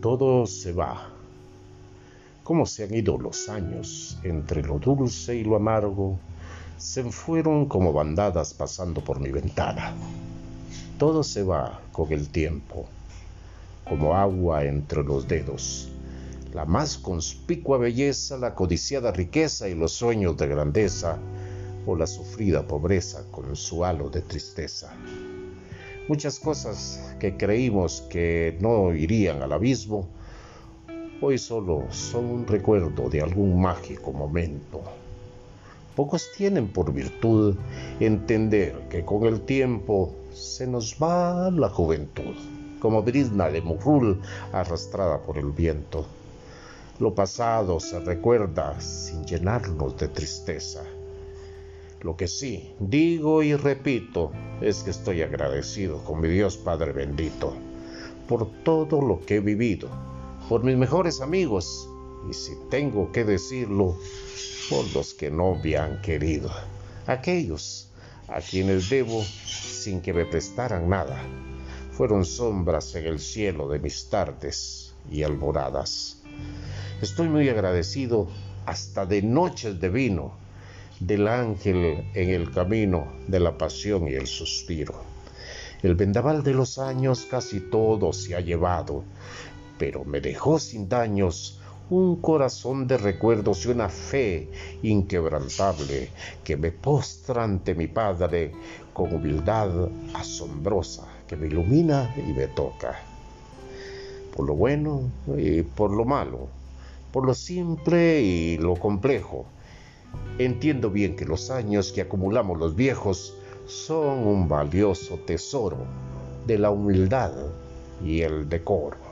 todo se va. Cómo se han ido los años entre lo dulce y lo amargo, se fueron como bandadas pasando por mi ventana. Todo se va con el tiempo, como agua entre los dedos. La más conspicua belleza, la codiciada riqueza y los sueños de grandeza, o la sufrida pobreza con su halo de tristeza. Muchas cosas que creímos que no irían al abismo, hoy solo son un recuerdo de algún mágico momento. Pocos tienen por virtud entender que con el tiempo se nos va la juventud, como brizna de murrul arrastrada por el viento. Lo pasado se recuerda sin llenarnos de tristeza lo que sí digo y repito es que estoy agradecido con mi Dios Padre bendito por todo lo que he vivido, por mis mejores amigos y si tengo que decirlo, por los que no me han querido, aquellos a quienes debo sin que me prestaran nada. Fueron sombras en el cielo de mis tardes y alboradas. Estoy muy agradecido hasta de noches de vino del ángel en el camino de la pasión y el suspiro. El vendaval de los años casi todo se ha llevado, pero me dejó sin daños un corazón de recuerdos y una fe inquebrantable que me postra ante mi Padre con humildad asombrosa que me ilumina y me toca. Por lo bueno y por lo malo, por lo simple y lo complejo, Entiendo bien que los años que acumulamos los viejos son un valioso tesoro de la humildad y el decoro.